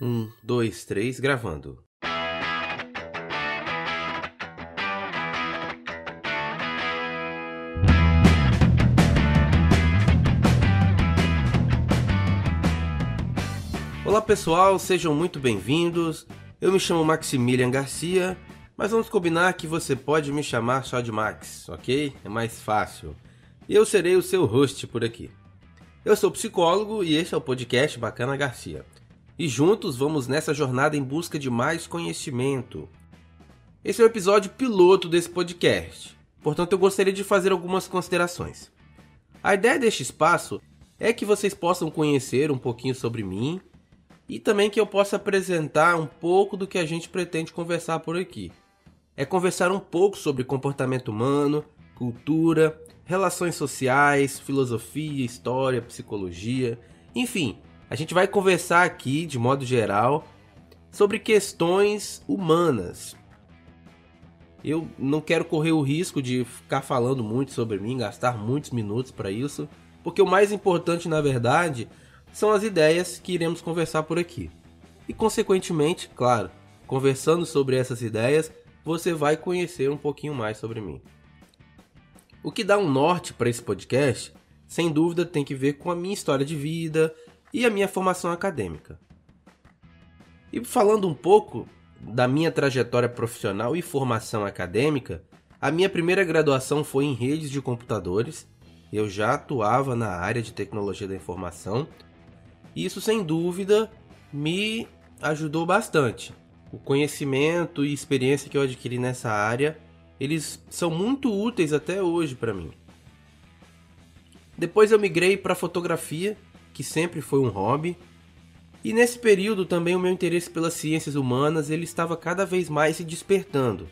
Um, dois, três, gravando. Olá pessoal, sejam muito bem-vindos. Eu me chamo Maximilian Garcia, mas vamos combinar que você pode me chamar só de Max, ok? É mais fácil. E eu serei o seu host por aqui. Eu sou psicólogo e este é o podcast Bacana Garcia. E juntos vamos nessa jornada em busca de mais conhecimento. Esse é o episódio piloto desse podcast, portanto eu gostaria de fazer algumas considerações. A ideia deste espaço é que vocês possam conhecer um pouquinho sobre mim e também que eu possa apresentar um pouco do que a gente pretende conversar por aqui. É conversar um pouco sobre comportamento humano, cultura, relações sociais, filosofia, história, psicologia, enfim, a gente vai conversar aqui, de modo geral, sobre questões humanas. Eu não quero correr o risco de ficar falando muito sobre mim, gastar muitos minutos para isso, porque o mais importante, na verdade, são as ideias que iremos conversar por aqui. E, consequentemente, claro, conversando sobre essas ideias, você vai conhecer um pouquinho mais sobre mim. O que dá um norte para esse podcast, sem dúvida, tem que ver com a minha história de vida e a minha formação acadêmica. E falando um pouco da minha trajetória profissional e formação acadêmica, a minha primeira graduação foi em redes de computadores. Eu já atuava na área de tecnologia da informação. E isso, sem dúvida, me ajudou bastante. O conhecimento e experiência que eu adquiri nessa área eles são muito úteis até hoje para mim. Depois eu migrei para fotografia, que sempre foi um hobby, e nesse período também o meu interesse pelas ciências humanas ele estava cada vez mais se despertando.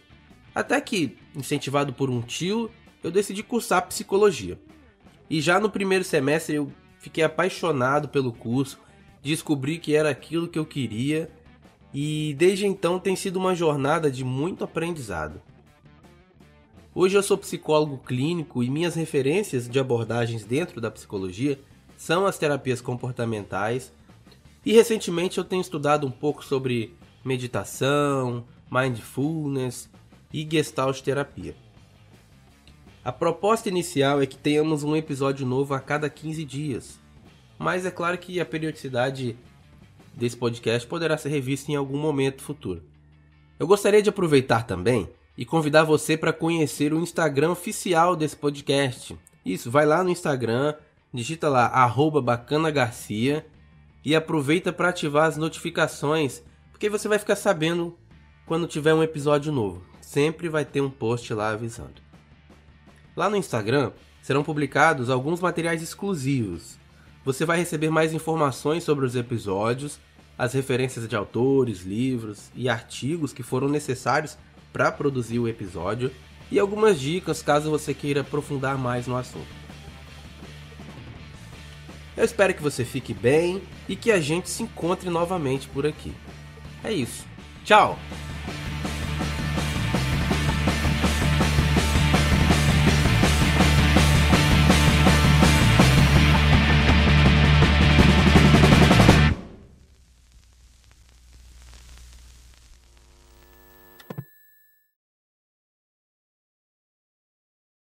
Até que, incentivado por um tio, eu decidi cursar psicologia. E já no primeiro semestre eu fiquei apaixonado pelo curso, descobri que era aquilo que eu queria, e desde então tem sido uma jornada de muito aprendizado. Hoje eu sou psicólogo clínico e minhas referências de abordagens dentro da psicologia são as terapias comportamentais. E recentemente eu tenho estudado um pouco sobre meditação, mindfulness e gestalt terapia. A proposta inicial é que tenhamos um episódio novo a cada 15 dias, mas é claro que a periodicidade desse podcast poderá ser revista em algum momento futuro. Eu gostaria de aproveitar também e convidar você para conhecer o Instagram oficial desse podcast. Isso, vai lá no Instagram, digita lá @bacanagarcia e aproveita para ativar as notificações, porque você vai ficar sabendo quando tiver um episódio novo. Sempre vai ter um post lá avisando. Lá no Instagram serão publicados alguns materiais exclusivos. Você vai receber mais informações sobre os episódios, as referências de autores, livros e artigos que foram necessários para produzir o episódio e algumas dicas caso você queira aprofundar mais no assunto. Eu espero que você fique bem e que a gente se encontre novamente por aqui. É isso. Tchau!